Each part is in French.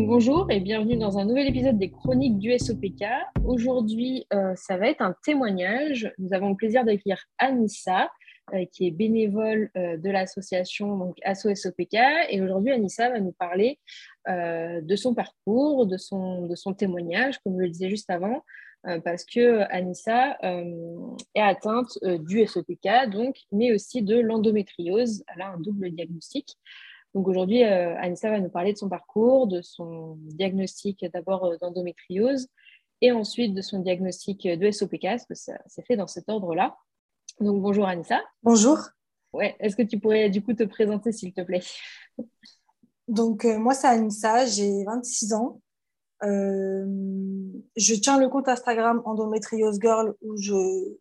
bonjour et bienvenue dans un nouvel épisode des Chroniques du SOPK. Aujourd'hui, euh, ça va être un témoignage. Nous avons le plaisir d'accueillir Anissa, euh, qui est bénévole euh, de l'association donc ASSO SOPK. Et aujourd'hui, Anissa va nous parler de son parcours, de son, témoignage, comme je le disais juste avant, parce que Anissa est atteinte du SOPK, mais aussi de l'endométriose. Elle a un double diagnostic. Donc aujourd'hui, euh, Anissa va nous parler de son parcours, de son diagnostic d'abord euh, d'endométriose et ensuite de son diagnostic de SOPK, parce que ça s'est fait dans cet ordre-là. Donc bonjour Anissa. Bonjour. Ouais, est-ce que tu pourrais du coup te présenter s'il te plaît? Donc euh, moi c'est Anissa, j'ai 26 ans. je tiens le compte Instagram Endometriose Girl où je,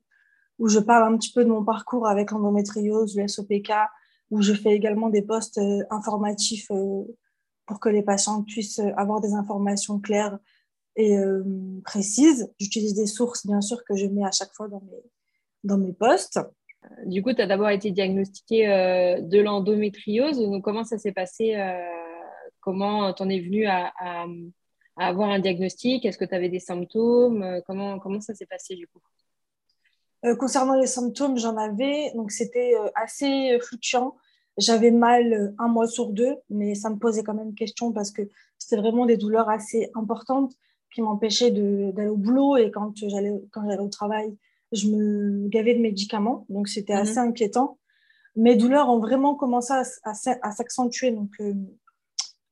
où je parle un petit peu de mon parcours avec l'endométriose, le SOPK, où je fais également des posts euh, informatifs euh, pour que les patients puissent avoir des informations claires et euh, précises. J'utilise des sources, bien sûr, que je mets à chaque fois dans mes, dans mes posts. Du coup, tu as d'abord été diagnostiquée de l'endométriose. Comment ça s'est passé Comment tu en es venue à, à, avoir un diagnostic? Est-ce que tu avais des symptômes? Comment, comment ça s'est passé du coup? Concernant les symptômes, j'en avais, donc c'était assez fluctuant. J'avais mal euh, un mois sur deux, mais ça me posait quand même question parce que c'était vraiment des douleurs assez importantes qui m'empêchaient d'aller au boulot et quand j'allais au travail, je me gavais de médicaments, donc c'était assez mhm. inquiétant. Mes douleurs ont vraiment commencé à, à, s'accentuer. Donc euh,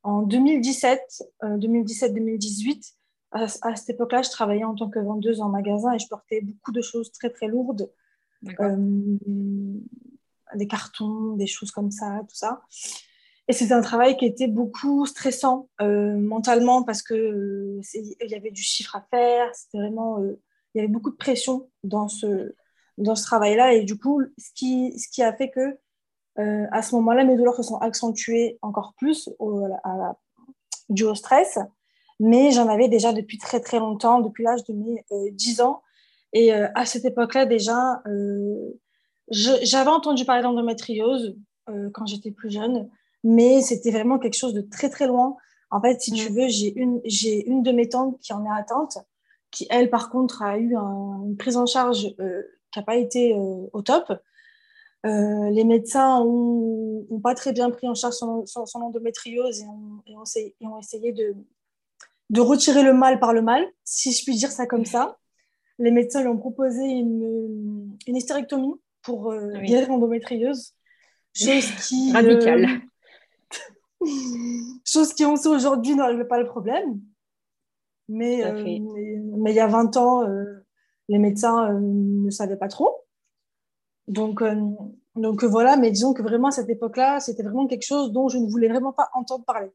en 2017, 2017-2018, euh, à, cette époque-là, je travaillais en tant que vendeuse en magasin et je portais beaucoup de choses très très lourdes des cartons, des choses comme ça, tout ça. Et c'était un travail qui était beaucoup stressant euh, mentalement parce que euh, il y avait du chiffre à faire, c'était vraiment, euh, il y avait beaucoup de pression dans ce, dans ce travail-là. Et du coup, ce qui, ce qui a fait que à ce moment-là, mes douleurs se sont accentuées encore plus au, à dû au stress. Mais j'en avais déjà depuis très très longtemps, depuis l'âge de mes 10 ans. Et à cette époque-là, déjà, j'avais entendu parler d'endométriose euh, quand j'étais plus jeune, mais c'était vraiment quelque chose de très très loin. En fait, si tu mm. veux, j'ai une, j'ai une de mes tantes qui en est atteinte, qui elle, par contre, a eu une prise en charge euh, qui n'a pas été euh, au top. les médecins n'ont pas très bien pris en charge son, son, endométriose et ont, et, ont, essayé de, de retirer le mal par le mal, si je puis dire ça comme ça. Les médecins lui ont proposé une, une hystérectomie pour euh, guérir l'endométriose. Chose qui. Radicale. Euh, chose qui, on sait aujourd'hui, ne règle pas le problème. Mais, euh, mais, il y a 20 ans, les médecins ne savaient pas trop. Donc, donc voilà, mais disons que vraiment à cette époque-là, c'était vraiment quelque chose dont je ne voulais vraiment pas entendre parler.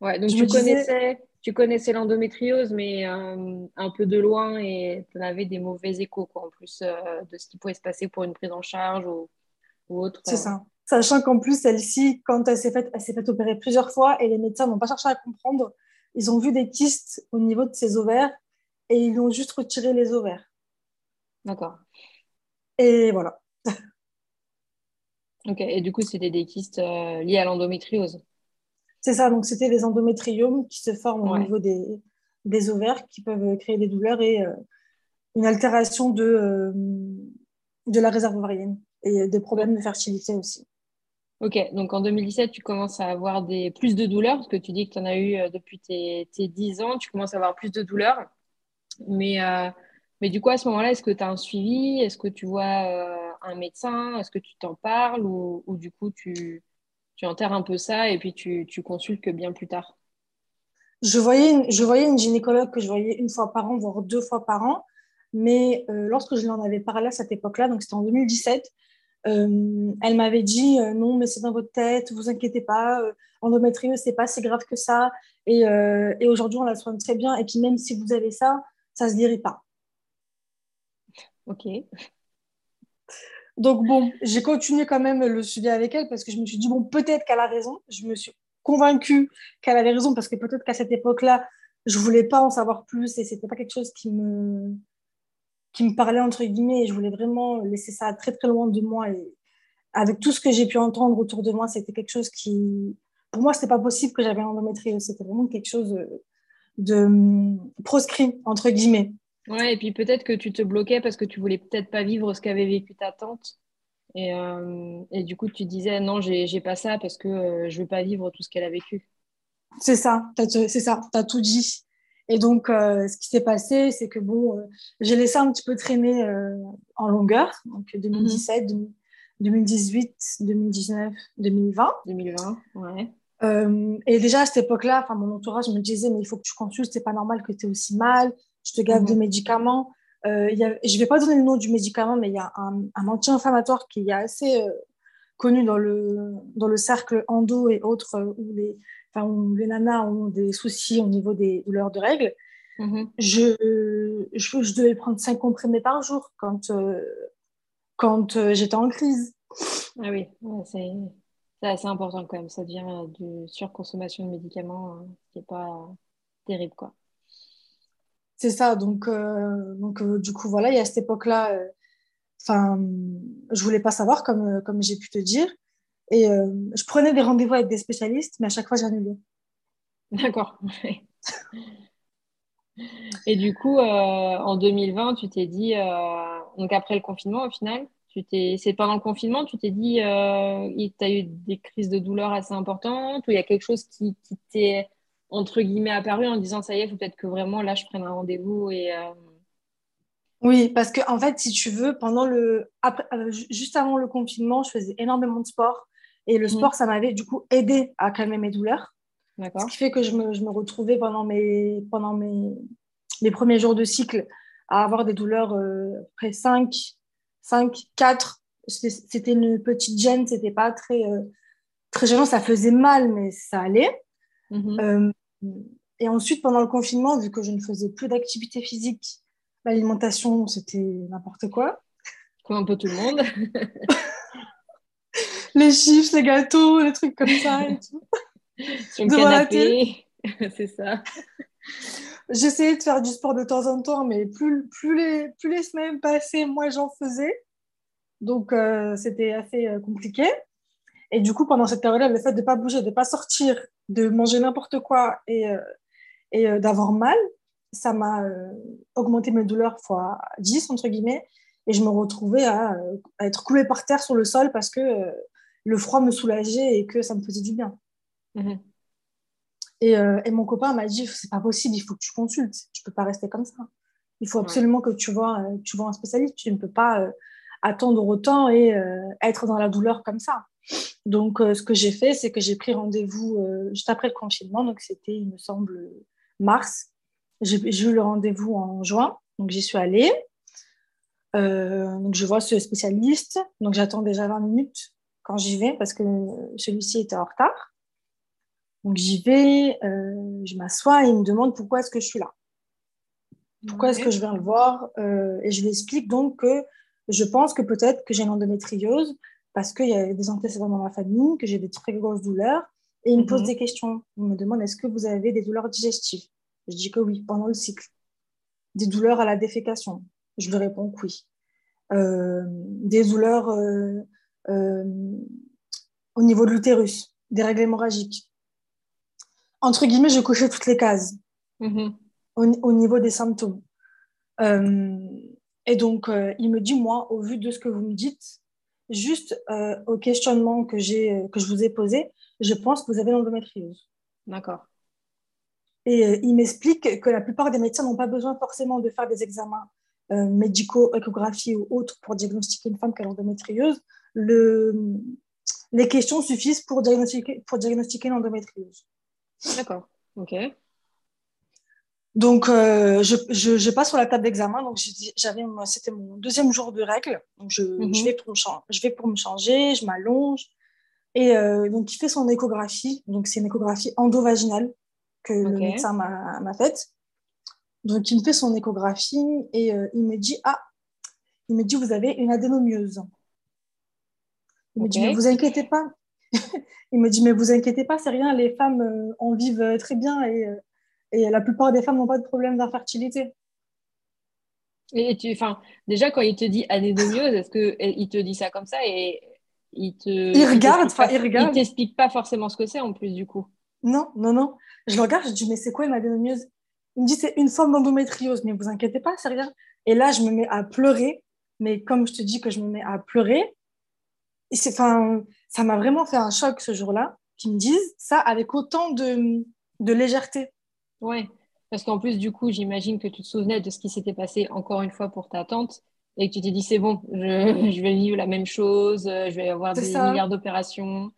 Ouais, donc tu connaissais, tu connaissais l'endométriose, mais euh, un peu de loin et tu avais des mauvais échos quoi, en plus euh, de ce qui pouvait se passer pour une prise en charge ou, autre. C'est ça. Sachant qu'en plus, celle-ci, quand elle s'est faite, elle s'est fait opérer plusieurs fois et les médecins n'ont pas cherché à comprendre. Ils ont vu des kystes au niveau de ses ovaires et ils ont juste retiré les ovaires. D'accord. Et voilà. ok, et du coup, c'était des kystes euh, liés à l'endométriose? C'est ça, donc c'était des endométriomes qui se forment au niveau des, des, ovaires, qui peuvent créer des douleurs et euh, une altération de, euh, de la réserve ovarienne et des problèmes de fertilité aussi. Ok, donc en 2017, tu commences à avoir des, plus de douleurs, parce que tu dis que tu en as eu euh, depuis tes, tes, 10 ans, tu commences à avoir plus de douleurs. Mais, mais du coup, à ce moment-là, est-ce que tu as un suivi? Est-ce que tu vois un médecin? Est-ce que tu t'en parles? Ou, ou, du coup, tu, tu enterres un peu ça et puis tu, tu consultes que bien plus tard je voyais, une, je voyais une gynécologue que je voyais une fois par an, voire deux fois par an. Mais euh, lorsque je lui en avais parlé à cette époque-là, donc c'était en 2017, euh, elle m'avait dit euh, non, mais c'est dans votre tête, vous inquiétez pas, endométriose, c'est pas si grave que ça. Et, et aujourd'hui, on la soigne très bien. Et puis même si vous avez ça, ça se guérit pas. Ok. Donc bon, j'ai continué quand même le suivi avec elle parce que je me suis dit, bon, peut-être qu'elle a raison. Je me suis convaincue qu'elle avait raison parce que peut-être qu'à cette époque-là, je voulais pas en savoir plus et c'était pas quelque chose qui me, qui me parlait entre guillemets et je voulais vraiment laisser ça très très loin de moi et avec tout ce que j'ai pu entendre autour de moi, c'était quelque chose qui, pour moi, c'était pas possible que j'avais l'endométriose. C'était vraiment quelque chose de, proscrit, entre guillemets. Ouais, et puis peut-être que tu te bloquais parce que tu voulais peut-être pas vivre ce qu'avait vécu ta tante. Et, euh, et, du coup, tu disais non, j'ai pas ça parce que euh, je veux pas vivre tout ce qu'elle a vécu. C'est ça, c'est ça, tu as tout dit. Et donc, euh, ce qui s'est passé, c'est que bon, j'ai laissé un petit peu traîner en longueur, donc 2017, 2018, 2019, 2020. 2020, ouais. et déjà à cette époque-là, mon entourage me disait mais il faut que tu consultes, c'est pas normal que tu aies aussi mal, je te gave de mhm. médicaments. Euh, y je ne vais pas donner le nom du médicament, mais il y a un, anti-inflammatoire qui est assez euh, connu dans le, dans le cercle endo et autres, euh, où les, les nanas ont des soucis au niveau des douleurs de règles. Mhm. je, je, devais prendre 5 comprimés par jour quand, quand j'étais en crise. Ah oui, c'est assez important quand même. Ça devient de surconsommation de médicaments, hein, qui n'est pas terrible. quoi. C'est ça. Donc, euh, donc euh, du coup, voilà, il y a cette époque-là, euh, enfin, je voulais pas savoir, comme, comme j'ai pu te dire. Et je prenais des rendez-vous avec des spécialistes, mais à chaque fois, j'annulais. D'accord. Et du coup, en 2020, tu t'es dit, donc après le confinement, au final, c'est pendant le confinement, tu t'es dit, tu as eu des crises de douleur assez importantes, ou il y a quelque chose qui, qui t'est entre guillemets apparu en disant ça y est, faut peut-être que vraiment là je prenne un rendez-vous et euh, oui, parce que en fait, si tu veux, pendant le après, euh, juste avant le confinement, je faisais énormément de sport et le mhm. sport, ça m'avait du coup aidé à calmer mes douleurs. Ce qui fait que je me, je me, retrouvais pendant mes pendant mes, mes premiers jours de cycle à avoir des douleurs euh, après 5 5 4 c'était une petite gêne, c'était pas très très gênant, ça faisait mal mais ça allait. Euh, et ensuite, pendant le confinement, vu que je ne faisais plus d'activité physique, l'alimentation, c'était n'importe quoi. Comme un peu tout le monde. les chiffres, les gâteaux, les trucs comme ça et tout. Sur le canapé, c'est ça. J'essayais de faire du sport de temps en temps, mais plus, plus, les, plus les semaines passaient, moins j'en faisais. Donc, euh, c'était assez euh, compliqué. Et du coup, pendant cette période-là, le fait de ne pas bouger, de ne pas sortir, de manger n'importe quoi et, euh, et euh, d'avoir mal, ça m'a euh, augmenté mes douleurs fois 10, entre guillemets. Et je me retrouvais à, être coulée par terre sur le sol parce que le froid me soulageait et que ça me faisait du bien. Et, et, mon copain m'a dit c'est pas possible, il faut que tu consultes, tu peux pas rester comme ça. Il faut absolument que tu vois, tu vois un spécialiste, tu ne peux pas attendre autant et être dans la douleur comme ça. Donc, euh, ce que j'ai fait, c'est que j'ai pris rendez-vous euh, juste après le confinement. Donc, c'était, il me semble, mars. J'ai eu le rendez-vous en juin. Donc, j'y suis allée. Euh, donc, je vois ce spécialiste. Donc, j'attends déjà 20 minutes quand j'y vais parce que celui-ci était en retard. Donc, j'y vais, je m'assois et il me demande pourquoi est-ce que je suis là. Pourquoi est-ce que je viens le voir Et je lui explique donc que je pense que peut-être que j'ai une endométriose parce qu'il y a des antécédents dans ma famille, que j'ai des très grosses douleurs. Et il me pose mhm. des questions. Il me demande est-ce que vous avez des douleurs digestives? Je dis que oui, pendant le cycle. Des douleurs à la défécation? Je lui réponds que oui. Euh, des douleurs euh, euh, au niveau de l'utérus, des règles hémorragiques. Entre guillemets, je cochais toutes les cases mhm. au, au, niveau des symptômes. et donc, il me dit, moi, au vu de ce que vous me dites, juste euh, au questionnement que, j'ai, que je vous ai posé, je pense que vous avez l'endométriose. D'accord. Et euh, il m'explique que la plupart des médecins n'ont pas besoin forcément de faire des examens euh, médicaux, échographie ou autres pour diagnostiquer une femme qui a l'endométriose. Le, les questions suffisent pour diagnostiquer, pour diagnostiquer l'endométriose. D'accord, ok. Donc, euh, je, je, passe sur la table d'examen. Donc, j'avais, c'était mon deuxième jour de règle. Donc, je, mhm. je, vais, pour me je vais pour me changer, je m'allonge. Et euh, donc, il fait son échographie. Donc, c'est une échographie endovaginale que le médecin m'a faite. Donc, il me fait son échographie et euh, il me dit Ah, il me dit, vous avez une adénomieuse. Il me dit, mais vous inquiétez pas. il me dit, mais vous inquiétez pas, c'est rien, les femmes en vivent très bien et et la plupart des femmes n'ont pas de problème d'infertilité. Et tu, enfin, déjà, quand il te dit adénomiose, est-ce qu'il te dit ça comme ça et il te. Il regarde, enfin, il regarde. Il t'explique pas forcément ce que c'est en plus, du coup. Non, non, non. Je le regarde, je dis, mais c'est quoi une adénomyose Il me dit, c'est une forme d'endométriose, mais vous inquiétez pas, c'est rien. Et là, je me mets à pleurer. Mais comme je te dis que je me mets à pleurer, et enfin, ça m'a vraiment fait un choc ce jour-là, qu'ils me disent ça avec autant de, de légèreté. Ouais, parce qu'en plus, du coup, j'imagine que tu te souvenais de ce qui s'était passé encore une fois pour ta tante et que tu t'es dit, c'est bon, je, je, vais vivre la même chose, je vais avoir des milliards d'opérations.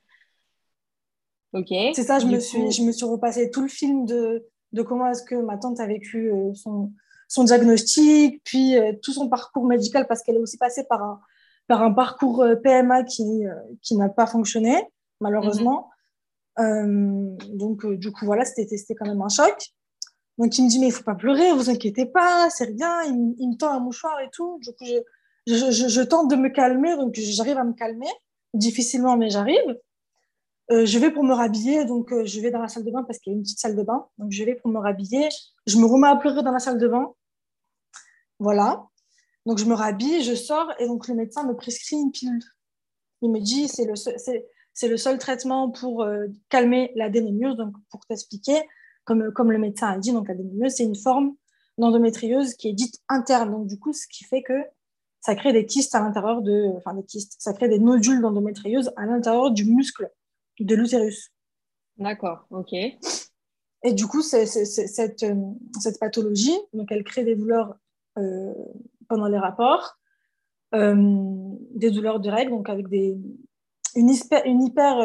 Ok. C'est ça, je me, suis, je me suis repassé tout le film de, de comment est-ce que ma tante a vécu euh, son, son diagnostic, puis euh, tout son parcours médical, parce qu'elle est aussi passée par un, par un parcours euh, PMA qui, qui n'a pas fonctionné, malheureusement. Mhm. Donc, du coup, voilà, c'était quand même un choc. Donc, il me dit, mais il faut pas pleurer, vous inquiétez pas, c'est rien. Il, me tend un mouchoir et tout. Du coup, je, je, tente de me calmer, donc j'arrive à me calmer, difficilement, mais j'arrive. Euh, je vais pour me rhabiller, donc euh, je vais dans la salle de bain parce qu'il y a une petite salle de bain. Donc je vais pour me rhabiller. Je me remets à pleurer dans la salle de bain. Voilà. Donc je me rhabille, je sors et donc le médecin me prescrit une pilule. Il me dit c'est le c'est le seul traitement pour euh, calmer la. Donc pour t'expliquer, comme, comme le médecin a dit, donc la c'est une forme d'endométriose qui est dite interne. Donc du coup, ce qui fait que ça crée des kystes à l'intérieur de, enfin des kystes, ça crée des nodules d'endométriose à l'intérieur du muscle de l'utérus. D'accord, ok. Et du coup, c'est, cette, euh, cette, pathologie, donc elle crée des douleurs euh, pendant les rapports, euh, des douleurs de règles, donc avec des, une, hyper, une hyper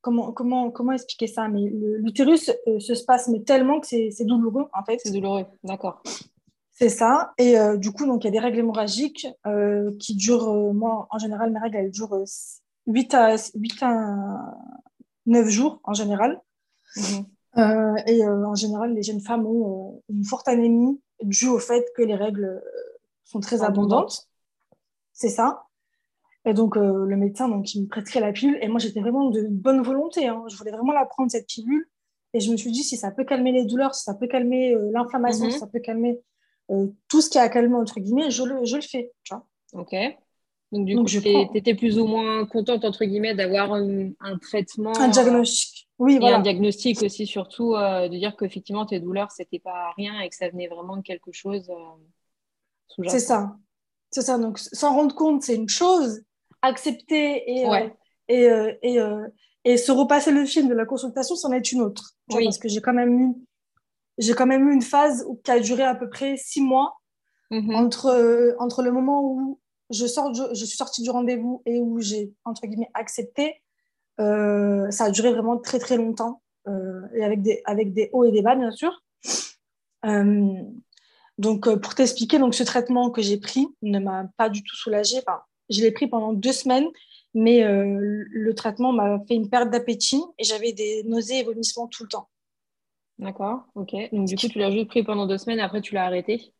comment, comment, comment expliquer ça? Mais l'utérus se spasse mais tellement que c'est, douloureux en fait. C'est douloureux, d'accord. C'est ça. Et du coup, donc il y a des règles hémorragiques qui durent, moi en général, mes règles elles durent 8 à, 8 à 9 jours en général. Mhm. Euh, et euh, en général, les jeunes femmes ont euh, une forte anémie due au fait que les règles sont très abondantes. C'est ça. Et donc, le médecin, donc, il me prescrit la pilule. Et moi, j'étais vraiment de bonne volonté. Hein. Je voulais vraiment la prendre, cette pilule. Et je me suis dit, si ça peut calmer les douleurs, si ça peut calmer l'inflammation, mhm. si ça peut calmer tout ce qui a à calmer, entre guillemets, je le, je le fais. Tu vois. Ok. Donc, du coup, tu étais plus ou moins contente, entre guillemets, d'avoir un, traitement. Un diagnostic. Oui, voilà. un diagnostic aussi, surtout, euh, de dire qu'effectivement, tes douleurs, c'était pas rien et que ça venait vraiment de quelque chose euh, C'est ça. C'est ça. Donc, s'en rendre compte, c'est une chose. Accepter et, euh, et, et, et, se repasser le film de la consultation, c'en est une autre. Oui. Parce que j'ai quand même eu j'ai quand même eu une phase qui a duré à peu près six mois mm-hmm. entre, entre le moment où je, sors, je, suis sortie du rendez-vous et où j'ai, entre guillemets, accepté, euh, ça a duré vraiment très, très longtemps, euh, et avec des, avec des hauts et des bas, bien sûr. Euh, donc, pour t'expliquer, donc, ce traitement que j'ai pris ne m'a pas du tout soulagée. Enfin, je l'ai pris pendant deux semaines, mais le traitement m'a fait une perte d'appétit et j'avais des nausées et vomissements tout le temps. D'accord, ok. Donc, du coup, tu l'as juste pris pendant deux semaines, après, tu l'as arrêté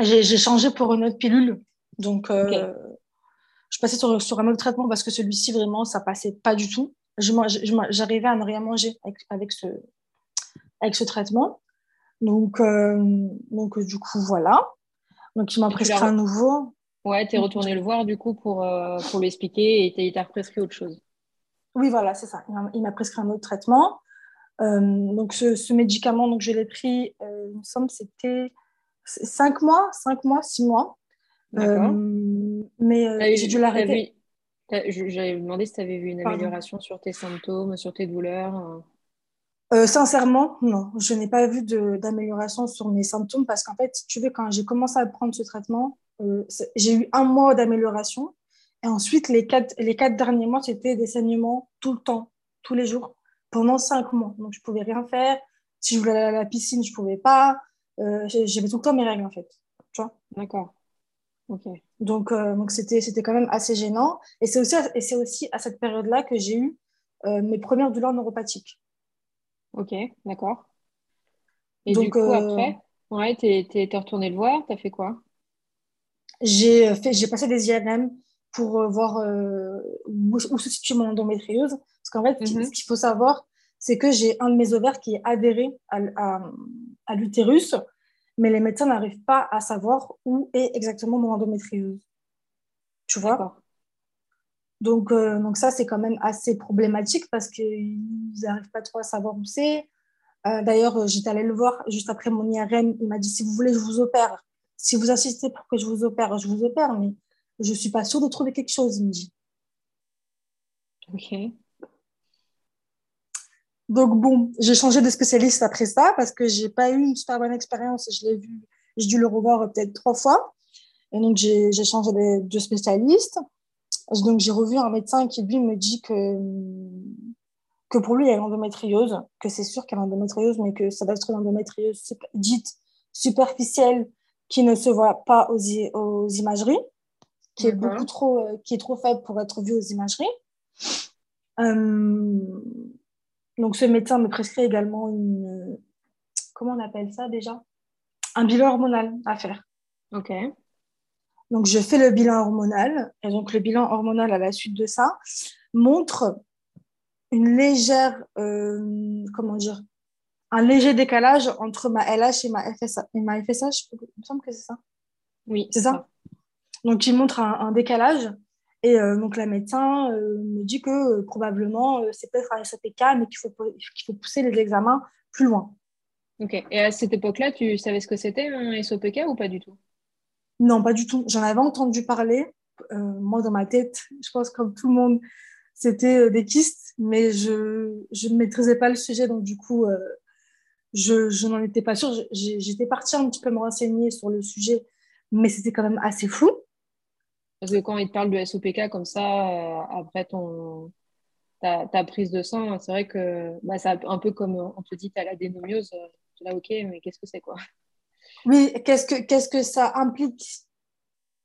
J'ai changé pour une autre pilule donc, euh, je passais sur, sur, un autre traitement parce que celui-ci, vraiment, ça passait pas du tout. J'arrivais à ne rien manger avec, avec, ce, avec ce traitement. Donc, euh, donc, du coup, voilà. Donc, il m'a prescrit un nouveau. Ouais, tu es retourné le voir, du coup, pour, euh, pour lui expliquer et il t'a prescrit autre chose. Oui, voilà, c'est ça. Il m'a prescrit un autre traitement. donc, ce, ce, médicament, donc, je l'ai pris, il me semble, c'était 5 mois, 5 mois, 6 mois. Euh, mais euh, j'ai dû l'arrêter. J'avais demandé si tu avais vu une amélioration sur tes symptômes, sur tes douleurs. Euh, sincèrement, non. Je n'ai pas vu d'amélioration sur mes symptômes parce qu'en fait, si tu veux, quand j'ai commencé à prendre ce traitement, j'ai eu un mois d'amélioration. Et ensuite, les quatre, les quatre derniers mois, c'était des saignements tout le temps, tous les jours, pendant cinq mois. Donc, je ne pouvais rien faire. Si je voulais aller à la piscine, je ne pouvais pas. J'avais tout le temps mes règles, en fait. Tu vois? D'accord. Donc, euh, donc c'était, quand même assez gênant. Et c'est aussi, et aussi à cette période-là que j'ai eu euh, mes premières douleurs neuropathiques. Ok, d'accord. Et donc, du coup, euh, après, ouais, t'es, t'es, retourné le voir, t'as fait quoi? J'ai, fait, j'ai passé des IRM pour voir où, se situe mon endométriose. Parce qu'en fait, mhm. ce qu'il faut savoir, c'est que j'ai un de mes ovaires qui est adhéré à, à, à l'utérus mais les médecins n'arrivent pas à savoir où est exactement mon endométriose. Tu vois? Donc, euh, donc ça, c'est quand même assez problématique parce qu'ils n'arrivent pas trop à savoir où c'est. Euh, d'ailleurs, j'étais allée le voir juste après mon IRM. Il m'a dit, si vous voulez, je vous opère. Si vous insistez pour que je vous opère, je vous opère, mais je ne suis pas sûre de trouver quelque chose, il me dit. Ok. Donc bon, j'ai changé de spécialiste après ça parce que j'ai pas eu une super bonne expérience. Je l'ai vu, j'ai dû le revoir peut-être trois fois. Et donc j'ai changé de, de spécialiste. Donc j'ai revu un médecin qui lui me dit que que pour lui il y a l'endométriose, que c'est sûr qu'il y a l'endométriose, mais que ça doit être une endométriose dite superficielle qui ne se voit pas aux, aux imageries, qui est beaucoup trop, euh, qui est trop faible pour être vue aux imageries. Euh, donc, ce médecin me prescrit également une. Comment on appelle ça déjà? Un bilan hormonal à faire. Ok. Donc, je fais le bilan hormonal. Et donc, le bilan hormonal, à la suite de ça, montre une légère. Euh, comment dire Un léger décalage entre ma LH et ma, FSH. Et ma FSH, il me semble que c'est ça. Oui. C'est ça. Donc, il montre un décalage. Et euh, donc, la médecin euh, me dit que euh, probablement, c'est peut-être un SOPK, mais qu'il faut, qu'il faut pousser les examens plus loin. Ok. Et à cette époque-là, tu savais ce que c'était un SOPK ou pas du tout? Non, pas du tout. J'en avais entendu parler. moi, dans ma tête, je pense comme tout le monde, c'était des kystes, mais je, je ne maîtrisais pas le sujet. Donc, du coup, je, je n'en étais pas sûre. J'étais partie un petit peu me renseigner sur le sujet, mais c'était quand même assez flou. Parce que quand il te parle de SOPK comme ça, euh, après ton, ta, ta, prise de sang, c'est vrai que bah, c'est un peu comme on te dit, tu as la dénomiose. Euh, tu là, ok, mais qu'est-ce que c'est quoi? Oui, qu'est-ce que, qu'est-ce que ça implique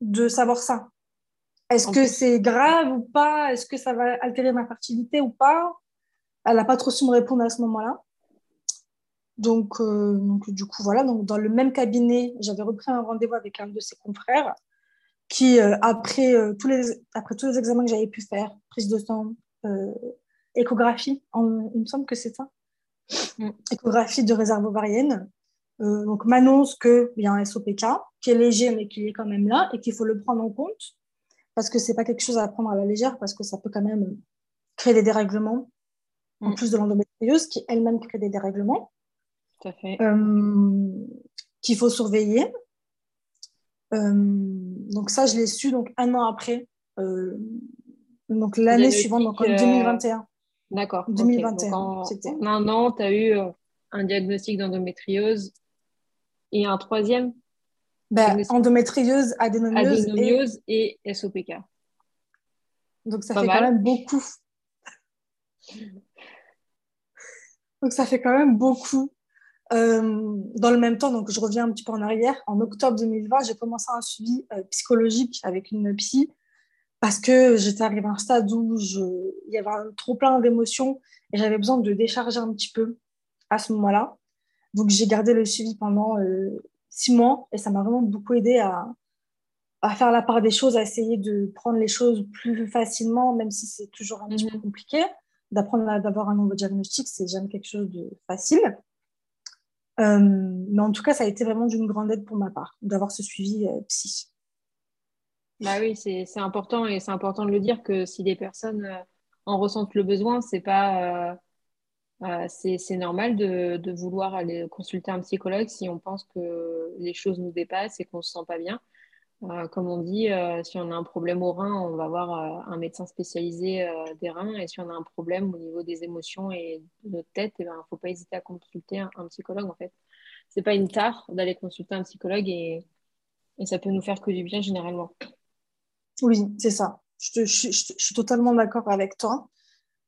de savoir ça? Est-ce que c'est grave ou pas? Est-ce que ça va altérer ma fertilité ou pas? Elle n'a pas trop su me répondre à ce moment-là. Donc, euh, donc, du coup, voilà. Donc, dans le même cabinet, j'avais repris un rendez-vous avec un de ses confrères qui, euh, après, euh, tous les, après tous les examens que j'avais pu faire, prise de sang, échographie, il me semble que c'est ça, mm. échographie de réserve ovarienne, donc m'annonce qu'il y a un SOPK qui est léger mais qui est quand même là et qu'il faut le prendre en compte parce que c'est pas quelque chose à prendre à la légère parce que ça peut quand même créer des dérèglements en mm. plus de l'endométriose qui elle-même crée des dérèglements. Fait. qu'il faut surveiller euh, donc ça, je l'ai su donc un an après, euh, donc l'année suivante, donc en 2021. Euh, D'accord. 2021. en, un an, tu as eu un diagnostic d'endométriose et un troisième ben, Endométriose, adénomiose, adénomiose et... SOPK. Donc ça fait quand même beaucoup. Donc ça fait quand même beaucoup. Euh, dans le même temps, donc je reviens un petit peu en arrière, en octobre 2020, j'ai commencé un suivi euh, psychologique avec une psy parce que j'étais arrivée à un stade où je, il y avait un, trop plein d'émotions et j'avais besoin de décharger un petit peu à ce moment-là. Donc j'ai gardé le suivi pendant euh, six mois et ça m'a vraiment beaucoup aidé à, à, faire la part des choses, à essayer de prendre les choses plus facilement, même si c'est toujours un petit peu mhm. compliqué. D'apprendre à d'avoir un nouveau diagnostic, c'est jamais quelque chose de facile. Euh, mais en tout cas, ça a été vraiment d'une grande aide pour ma part d'avoir ce suivi euh, psy. Bah oui, c'est important et c'est important de le dire que si des personnes euh, en ressentent le besoin, c'est pas c'est normal de, de, vouloir aller consulter un psychologue si on pense que les choses nous dépassent et qu'on se sent pas bien. Euh, comme on dit, euh, si on a un problème au rein, on va voir euh, un médecin spécialisé des reins. Et si on a un problème au niveau des émotions et de notre tête, il eh ben, ne faut pas hésiter à consulter un, psychologue. En fait, c'est pas une tare d'aller consulter un psychologue et, ça peut nous faire que du bien généralement. Oui, c'est ça. Je, suis totalement d'accord avec toi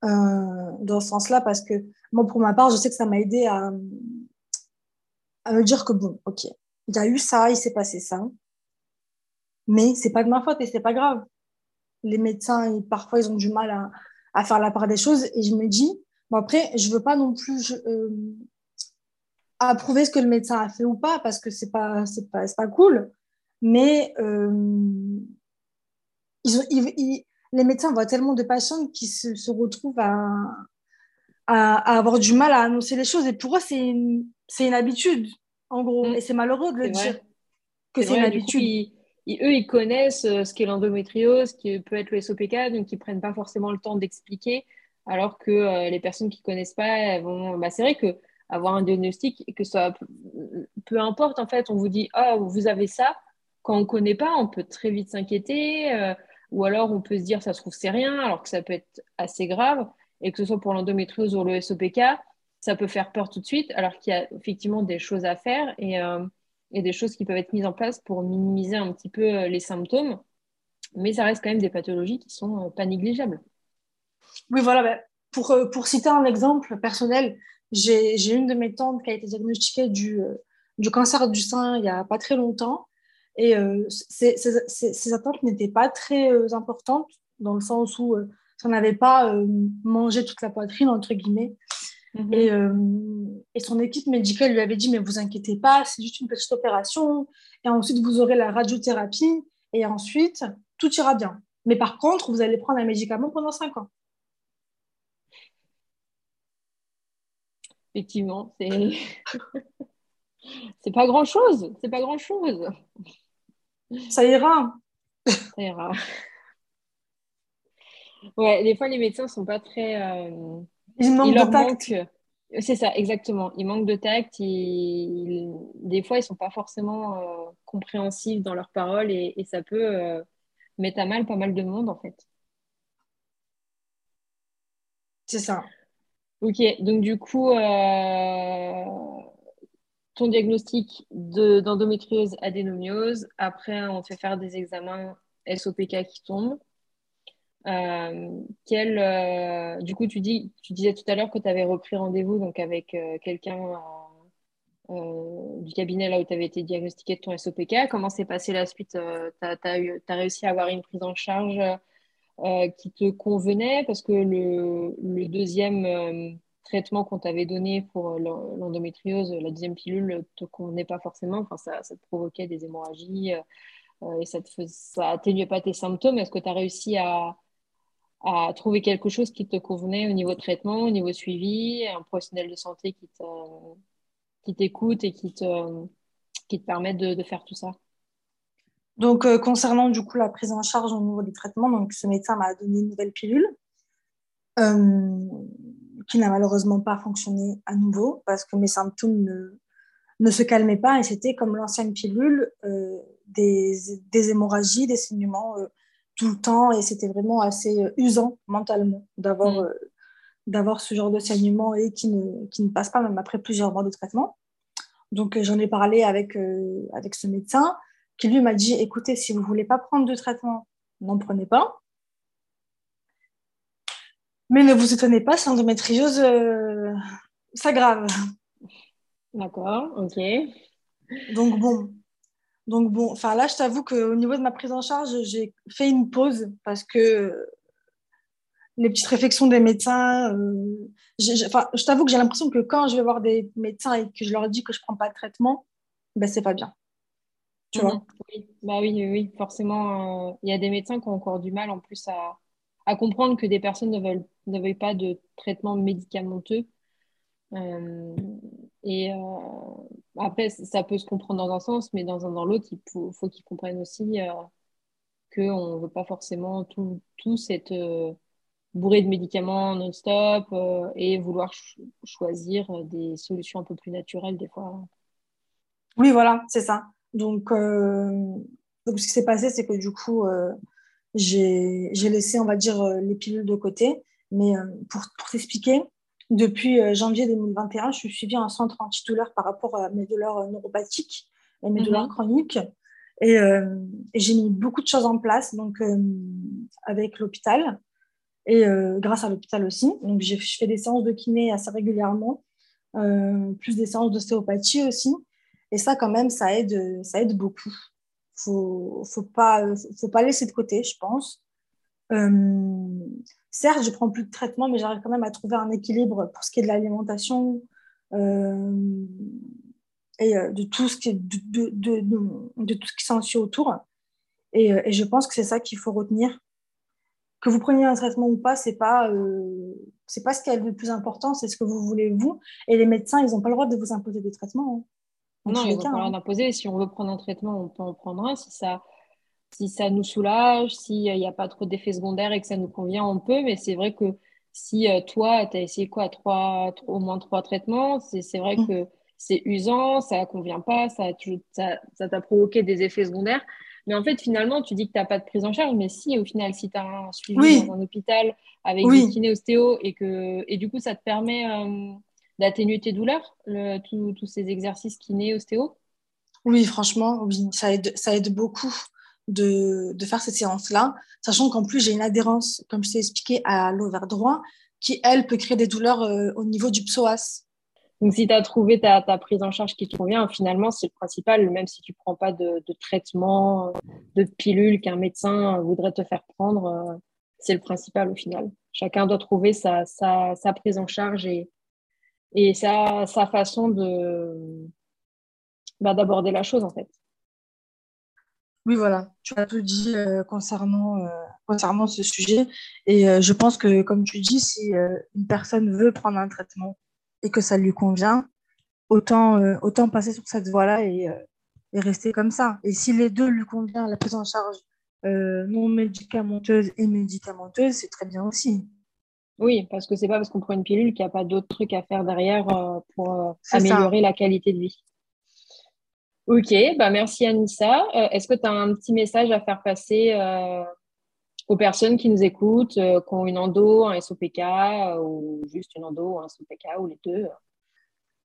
dans ce sens-là parce que moi, pour ma part, je sais que ça m'a aidé à me dire que bon, ok, il y a eu ça, il s'est passé ça mais c'est pas de ma faute et c'est pas grave. Les médecins, parfois, ils ont du mal à, à, faire la part des choses et je me dis, bon après, je veux pas non plus euh, approuver ce que le médecin a fait ou pas parce que c'est pas, c'est pas, pas cool, mais euh, ils les médecins voient tellement de patients qui se, se retrouvent à, à, avoir du mal à annoncer les choses et pour eux, c'est une, c'est une habitude, en gros, mm. et c'est malheureux de le dire que c'est une habitude eux, ils connaissent ce qu'est l'endométriose, ce qui peut être le SOPK, donc ils prennent pas forcément le temps d'expliquer, alors que les personnes qui connaissent pas, vont. Bah, c'est vrai que avoir un diagnostic, que ça, peu importe en fait, on vous dit ah vous avez ça. Quand on connaît pas, on peut très vite s'inquiéter, ou alors on peut se dire ça se trouve c'est rien, alors que ça peut être assez grave, et que ce soit pour l'endométriose ou le SOPK, ça peut faire peur tout de suite, alors qu'il y a effectivement des choses à faire et, euh, des choses qui peuvent être mises en place pour minimiser un petit peu euh, les symptômes. Mais ça reste quand même des pathologies qui ne sont euh, pas négligeables. Oui, voilà. Ben, pour, pour citer un exemple personnel, j'ai une de mes tantes qui a été diagnostiquée du, du cancer du sein il n'y a pas très longtemps. Et ces, attentes n'étaient pas très importantes, dans le sens où ça n'avait pas mangé toute la poitrine, entre guillemets. Mhm. Euh, et, son équipe médicale lui avait dit, mais vous inquiétez pas, c'est juste une petite opération. Et ensuite, vous aurez la radiothérapie. Et ensuite, tout ira bien. Mais par contre, vous allez prendre un médicament pendant 5 ans. Effectivement, c'est... c'est pas grand-chose. C'est pas grand-chose. Ça ira. Ça ira. Ouais, des fois, les médecins sont pas très... Euh, il manque de tact. C'est ça, exactement. Il manque de tact. Des fois, ils ne sont pas forcément euh, compréhensifs dans leurs paroles et, ça peut euh, mettre à mal pas mal de monde, en fait. C'est ça. Ok, donc du coup, euh, ton diagnostic d'endométriose adénomiose. Après, on te fait faire des examens SOPK qui tombent. Euh, quel, euh, du coup, tu, dis, tu disais tout à l'heure que tu avais repris rendez-vous donc avec euh, quelqu'un du cabinet là où tu avais été diagnostiqué de ton SOPK. Comment s'est passée la suite Tu as, réussi à avoir une prise en charge qui te convenait? Parce que le, le deuxième traitement qu'on t'avait donné pour l'endométriose, la deuxième pilule, ne te convenait pas forcément. Enfin, ça, te provoquait des hémorragies et ça ne ça atténuait pas tes symptômes. Est-ce que tu as réussi à à trouver quelque chose qui te convenait au niveau traitement, au niveau suivi, un professionnel de santé qui t'écoute et qui te, qui te permet de, faire tout ça. Donc, euh, concernant du coup la prise en charge au niveau des traitements, donc ce médecin m'a donné une nouvelle pilule euh, qui n'a malheureusement pas fonctionné à nouveau parce que mes symptômes ne, se calmaient pas et c'était comme l'ancienne pilule, euh, des, hémorragies, des saignements tout le temps et c'était vraiment assez euh, usant mentalement d'avoir mm. euh, d'avoir ce genre de saignement et qui ne, qui ne passe pas même après plusieurs mois de traitement. Donc euh, j'en ai parlé avec, avec ce médecin qui lui m'a dit écoutez, si vous voulez pas prendre de traitement, n'en prenez pas. Mais ne vous étonnez pas, c'est endométriose ça grave. D'accord, ok. Donc bon, donc bon, enfin là, je t'avoue qu'au niveau de ma prise en charge, j'ai fait une pause parce que les petites réflexions des médecins, euh, je t'avoue que j'ai l'impression que quand je vais voir des médecins et que je leur dis que je ne prends pas de traitement, ben c'est pas bien. Tu vois? Mhm. oui. Bah oui, oui, forcément, euh, il y a des médecins qui ont encore du mal en plus à, comprendre que des personnes ne veulent, ne veulent pas de traitement médicamenteux. Euh, et euh, après, ça peut se comprendre dans un sens, mais dans un dans l'autre, il faut, qu'ils comprennent aussi euh, qu'on ne veut pas forcément tout, tout cette bourré de médicaments non-stop et vouloir choisir des solutions un peu plus naturelles des fois. Oui, voilà, c'est ça. Donc, donc, ce qui s'est passé, c'est que du coup, j'ai laissé, on va dire, les pilules de côté. Mais pour, pour t'expliquer, depuis euh, janvier 2021, je suis suivie en centre antidouleur par rapport à mes douleurs euh, neuropathiques et mes douleurs mhm. chroniques. Euh, et, j'ai mis beaucoup de choses en place donc, avec l'hôpital et grâce à l'hôpital aussi. Donc, je fais des séances de kiné assez régulièrement, plus des séances d'ostéopathie aussi. Et ça, quand même, ça aide, ça aide beaucoup. Il ne faut, pas, faut pas laisser de côté, je pense. Certes, je prends plus de traitement, mais j'arrive quand même à trouver un équilibre pour ce qui est de l'alimentation euh, et euh, de tout ce qui est de, de, de, tout ce qui s'ensuit autour. Et, euh, et, je pense que c'est ça qu'il faut retenir. Que vous preniez un traitement ou pas, c'est pas c'est pas ce qui est le plus important, c'est ce que vous voulez vous. Et les médecins, ils n'ont pas le droit de vous imposer des traitements. Hein. non, ils n'ont pas le droit d'imposer. Si on veut prendre un traitement, on peut en prendre un. Si ça si ça nous soulage, s'il n'y a pas trop d'effets secondaires et que ça nous convient, on peut. Mais c'est vrai que si toi, tu as essayé quoi, trois, au moins trois traitements, c'est vrai mmh. que c'est usant, ça ne convient pas, ça t'a ça, provoqué des effets secondaires. Mais en fait, finalement, tu dis que tu n'as pas de prise en charge, mais si, au final, si tu as un suivi dans un hôpital avec des kinés ostéo et que et du coup, ça te permet euh, d'atténuer tes douleurs, tous ces exercices kiné ostéo? Oui, franchement, oui, ça aide, ça aide beaucoup de, de faire cette séance-là, sachant qu'en plus, j'ai une adhérence, comme je t'ai expliqué, à l'ovaire droit, qui, elle, peut créer des douleurs euh, au niveau du psoas. Donc, si tu as trouvé ta, prise en charge qui te convient, finalement, c'est le principal, même si tu ne prends pas de, traitement, de pilule qu'un médecin voudrait te faire prendre, euh, c'est le principal au final. Chacun doit trouver sa, prise en charge et, et sa, façon de bah, d'aborder la chose, en fait. Oui, voilà, tu as tout dit euh, concernant, euh, concernant ce sujet. Et je pense que, comme tu dis, si une personne veut prendre un traitement et que ça lui convient, autant, euh, autant passer sur cette voie-là et, euh, et, rester comme ça. Et si les deux lui convient, la prise en charge euh, non médicamenteuse et médicamenteuse, c'est très bien aussi. Oui, parce que c'est pas parce qu'on prend une pilule qu'il n'y a pas d'autres trucs à faire derrière pour améliorer la qualité de vie. Ok, bah merci Anissa. Est-ce que tu as un petit message à faire passer aux personnes qui nous écoutent, euh, qui ont une endo, un SOPK, euh, ou juste une endo, un SOPK, ou les deux?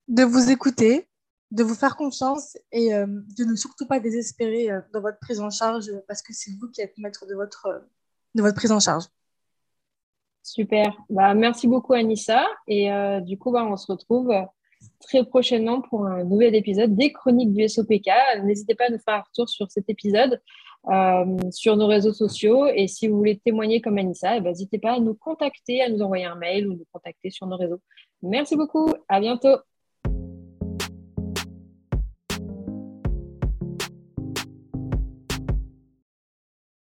De vous écouter, de vous faire confiance et euh, de ne surtout pas désespérer dans votre prise en charge parce que c'est vous qui êtes maître de votre, de votre prise en charge. Super. Bah, merci beaucoup, Anissa. Et du coup, bah, on se retrouve très prochainement pour un nouvel épisode des chroniques du SOPK. N'hésitez pas à nous faire un retour sur cet épisode euh, sur nos réseaux sociaux. Et si vous voulez témoigner comme Anissa, eh ben, n'hésitez pas à nous contacter, à nous envoyer un mail ou nous contacter sur nos réseaux. Merci beaucoup. À bientôt.